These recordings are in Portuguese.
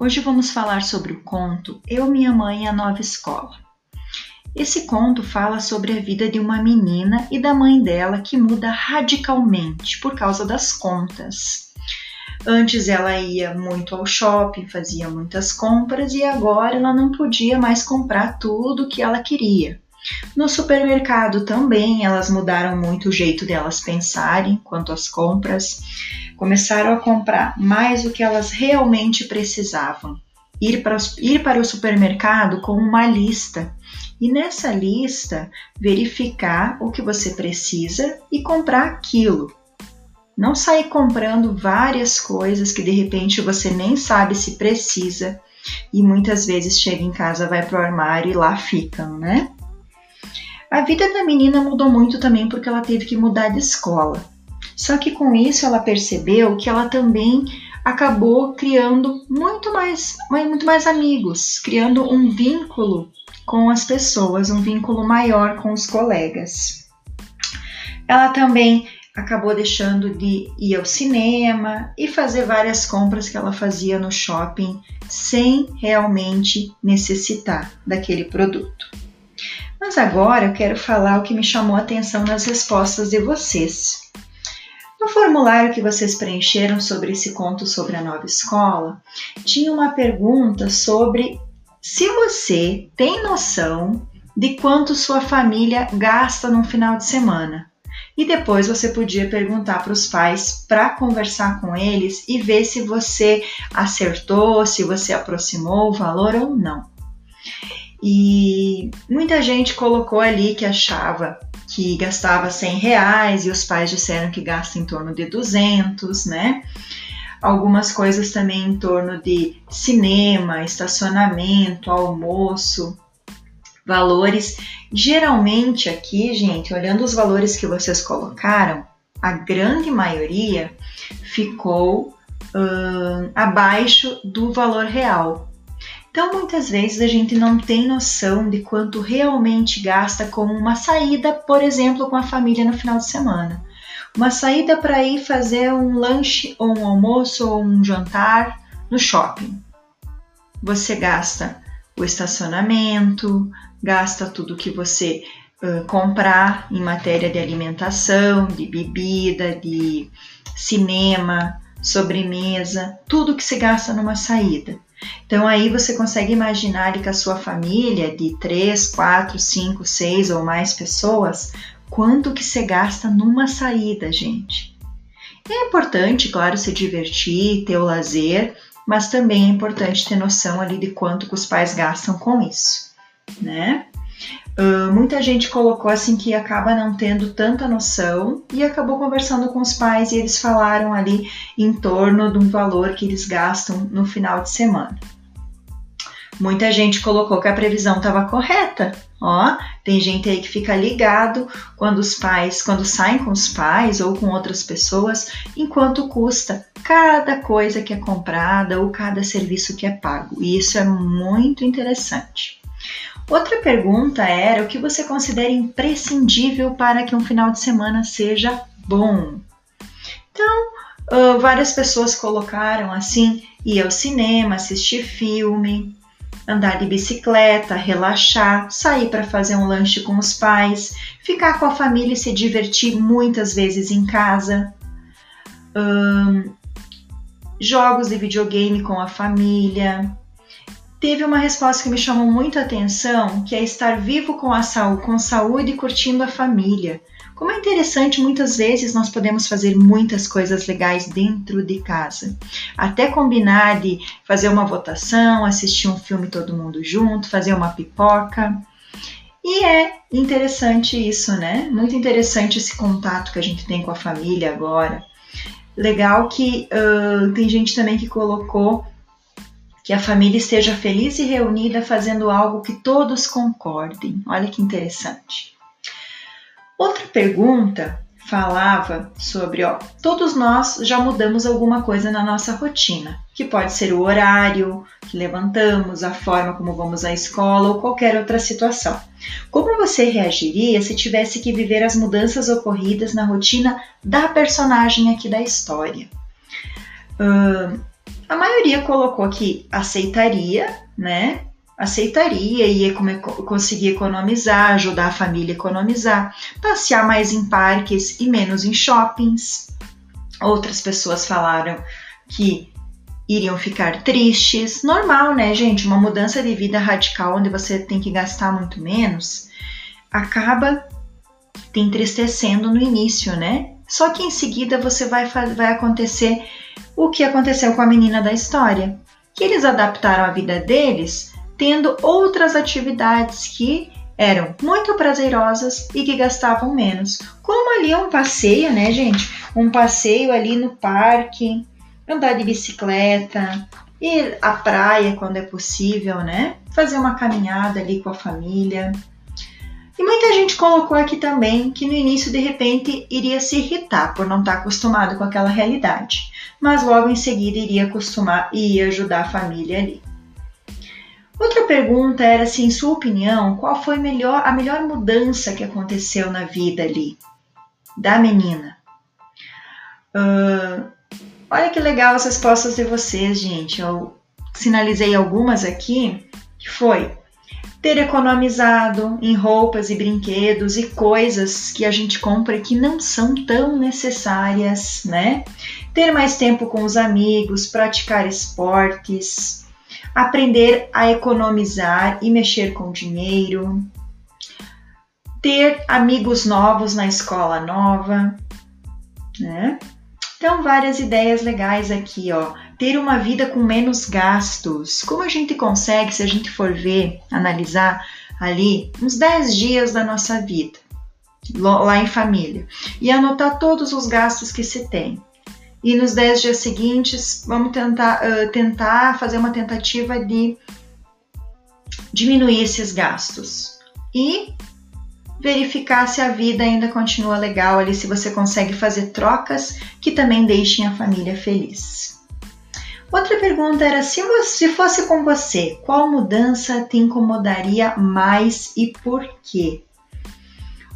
Hoje vamos falar sobre o conto Eu, Minha Mãe e a Nova Escola. Esse conto fala sobre a vida de uma menina e da mãe dela que muda radicalmente por causa das contas. Antes ela ia muito ao shopping, fazia muitas compras e agora ela não podia mais comprar tudo o que ela queria. No supermercado também elas mudaram muito o jeito delas pensarem quanto às compras começaram a comprar mais do que elas realmente precisavam. Ir para, ir para o supermercado com uma lista e nessa lista verificar o que você precisa e comprar aquilo. Não sair comprando várias coisas que de repente você nem sabe se precisa e muitas vezes chega em casa, vai para o armário e lá ficam, né? A vida da menina mudou muito também porque ela teve que mudar de escola. Só que com isso ela percebeu que ela também acabou criando muito mais, muito mais amigos, criando um vínculo com as pessoas, um vínculo maior com os colegas. Ela também acabou deixando de ir ao cinema e fazer várias compras que ela fazia no shopping sem realmente necessitar daquele produto. Mas agora eu quero falar o que me chamou a atenção nas respostas de vocês. No formulário que vocês preencheram sobre esse conto sobre a nova escola, tinha uma pergunta sobre se você tem noção de quanto sua família gasta no final de semana. E depois você podia perguntar para os pais para conversar com eles e ver se você acertou, se você aproximou o valor ou não. E muita gente colocou ali que achava que gastava 100 reais e os pais disseram que gasta em torno de 200, né? Algumas coisas também em torno de cinema, estacionamento, almoço, valores. Geralmente aqui, gente, olhando os valores que vocês colocaram, a grande maioria ficou abaixo do valor real. Então, muitas vezes a gente não tem noção de quanto realmente gasta com uma saída, por exemplo, com a família no final de semana. Uma saída para ir fazer um lanche, ou um almoço, ou um jantar no shopping. Você gasta o estacionamento, gasta tudo que você uh, comprar em matéria de alimentação, de bebida, de cinema, sobremesa, tudo que se gasta numa saída. Então aí você consegue imaginar que a sua família de 3, 4, 5, 6 ou mais pessoas, quanto que você gasta numa saída, gente. É importante, claro, se divertir, ter o lazer, mas também é importante ter noção ali de quanto que os pais gastam com isso, né? Muita gente colocou assim que acaba não tendo tanta noção e acabou conversando com os pais e eles falaram ali em torno de um valor que eles gastam no final de semana. Muita gente colocou que a previsão estava correta. Ó, tem gente aí que fica ligado quando os pais, quando saem com os pais ou com outras pessoas, enquanto custa cada coisa que é comprada ou cada serviço que é pago. E isso é muito interessante. Outra pergunta era o que você considera imprescindível para que um final de semana seja bom. Então, uh, várias pessoas colocaram assim: ir ao cinema, assistir filme, andar de bicicleta, relaxar, sair para fazer um lanche com os pais, ficar com a família e se divertir muitas vezes em casa. Um, jogos de videogame com a família, teve uma resposta que me chamou muito a atenção, que é estar vivo com a saúde, com saúde e curtindo a família. Como é interessante, muitas vezes nós podemos fazer muitas coisas legais dentro de casa. Até combinar de fazer uma votação, assistir um filme todo mundo junto, fazer uma pipoca. E é interessante isso, né? Muito interessante esse contato que a gente tem com a família agora. Legal que uh, tem gente também que colocou que a família esteja feliz e reunida fazendo algo que todos concordem. Olha que interessante. Outra pergunta falava sobre, ó, todos nós já mudamos alguma coisa na nossa rotina, que pode ser o horário que levantamos, a forma como vamos à escola ou qualquer outra situação. Como você reagiria se tivesse que viver as mudanças ocorridas na rotina da personagem aqui da história? Uh, a maioria colocou que aceitaria, né? Aceitaria e ia conseguir economizar, ajudar a família a economizar, passear mais em parques e menos em shoppings. Outras pessoas falaram que iriam ficar tristes. Normal, né, gente? Uma mudança de vida radical onde você tem que gastar muito menos acaba te entristecendo no início, né? Só que em seguida você vai, vai acontecer o que aconteceu com a menina da história, que eles adaptaram a vida deles tendo outras atividades que eram muito prazerosas e que gastavam menos. Como ali um passeio, né, gente? Um passeio ali no parque, andar de bicicleta, ir à praia quando é possível, né? Fazer uma caminhada ali com a família. E muita gente colocou aqui também que no início de repente iria se irritar por não estar acostumado com aquela realidade, mas logo em seguida iria acostumar e ia ajudar a família ali. Outra pergunta era se, em sua opinião, qual foi melhor, a melhor mudança que aconteceu na vida ali da menina? Uh, olha que legal as respostas de vocês, gente. Eu sinalizei algumas aqui, que foi ter economizado em roupas e brinquedos e coisas que a gente compra que não são tão necessárias, né? Ter mais tempo com os amigos, praticar esportes, aprender a economizar e mexer com dinheiro, ter amigos novos na escola nova, né? Então, várias ideias legais aqui, ó ter uma vida com menos gastos. Como a gente consegue, se a gente for ver, analisar ali, uns 10 dias da nossa vida, lá em família, e anotar todos os gastos que se tem. E nos 10 dias seguintes, vamos tentar, uh, tentar fazer uma tentativa de diminuir esses gastos. E verificar se a vida ainda continua legal ali, se você consegue fazer trocas que também deixem a família feliz. Outra pergunta era: se, se fosse com você, qual mudança te incomodaria mais e por quê?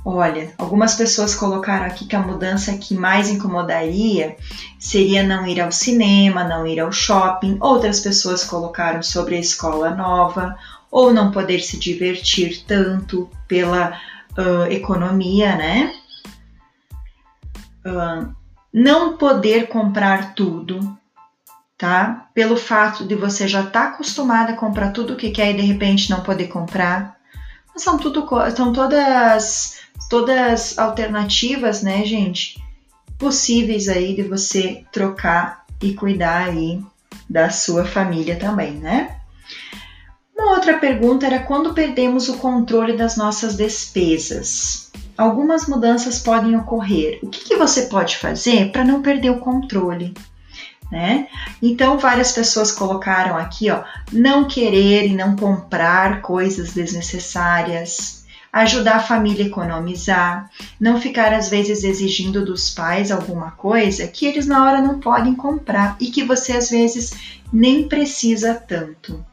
Olha, algumas pessoas colocaram aqui que a mudança que mais incomodaria seria não ir ao cinema, não ir ao shopping. Outras pessoas colocaram sobre a escola nova ou não poder se divertir tanto pela uh, economia, né? Uh, não poder comprar tudo, tá? Pelo fato de você já estar tá acostumada a comprar tudo o que quer e de repente não poder comprar. São tudo são todas todas alternativas, né, gente? Possíveis aí de você trocar e cuidar aí da sua família também, né? Outra pergunta era quando perdemos o controle das nossas despesas. Algumas mudanças podem ocorrer. O que, que você pode fazer para não perder o controle? né? Então várias pessoas colocaram aqui, ó, não querer e não comprar coisas desnecessárias, ajudar a família a economizar, não ficar às vezes exigindo dos pais alguma coisa que eles na hora não podem comprar e que você às vezes nem precisa tanto.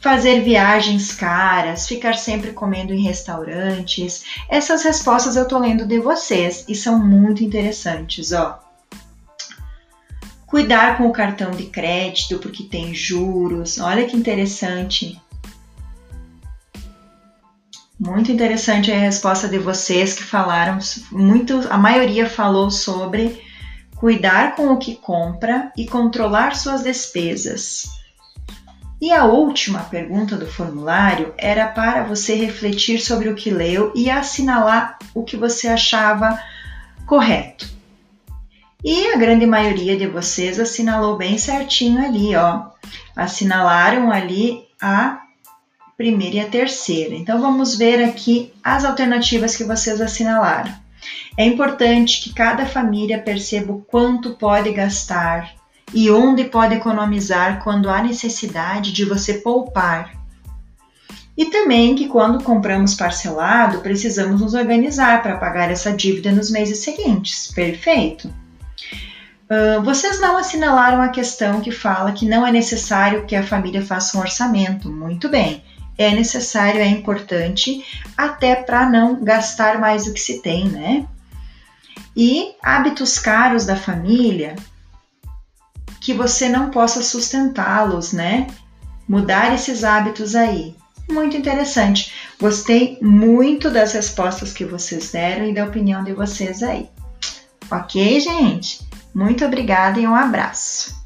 Fazer viagens caras, ficar sempre comendo em restaurantes. Essas respostas eu tô lendo de vocês e são muito interessantes, ó. Cuidar com o cartão de crédito porque tem juros. Olha que interessante. Muito interessante a resposta de vocês que falaram muito, a maioria falou sobre cuidar com o que compra e controlar suas despesas. E a última pergunta do formulário era para você refletir sobre o que leu e assinalar o que você achava correto. E a grande maioria de vocês assinalou bem certinho ali, ó. Assinalaram ali a primeira e a terceira. Então vamos ver aqui as alternativas que vocês assinalaram. É importante que cada família perceba o quanto pode gastar e onde pode economizar quando há necessidade de você poupar. E também que quando compramos parcelado, precisamos nos organizar para pagar essa dívida nos meses seguintes. Perfeito? Uh, vocês não assinalaram a questão que fala que não é necessário que a família faça um orçamento. Muito bem, é necessário, é importante, até para não gastar mais do que se tem, né? E hábitos caros da família que você não possa sustentá-los, né? Mudar esses hábitos aí. Muito interessante. Gostei muito das respostas que vocês deram e da opinião de vocês aí. Ok, gente? Muito obrigada e um abraço.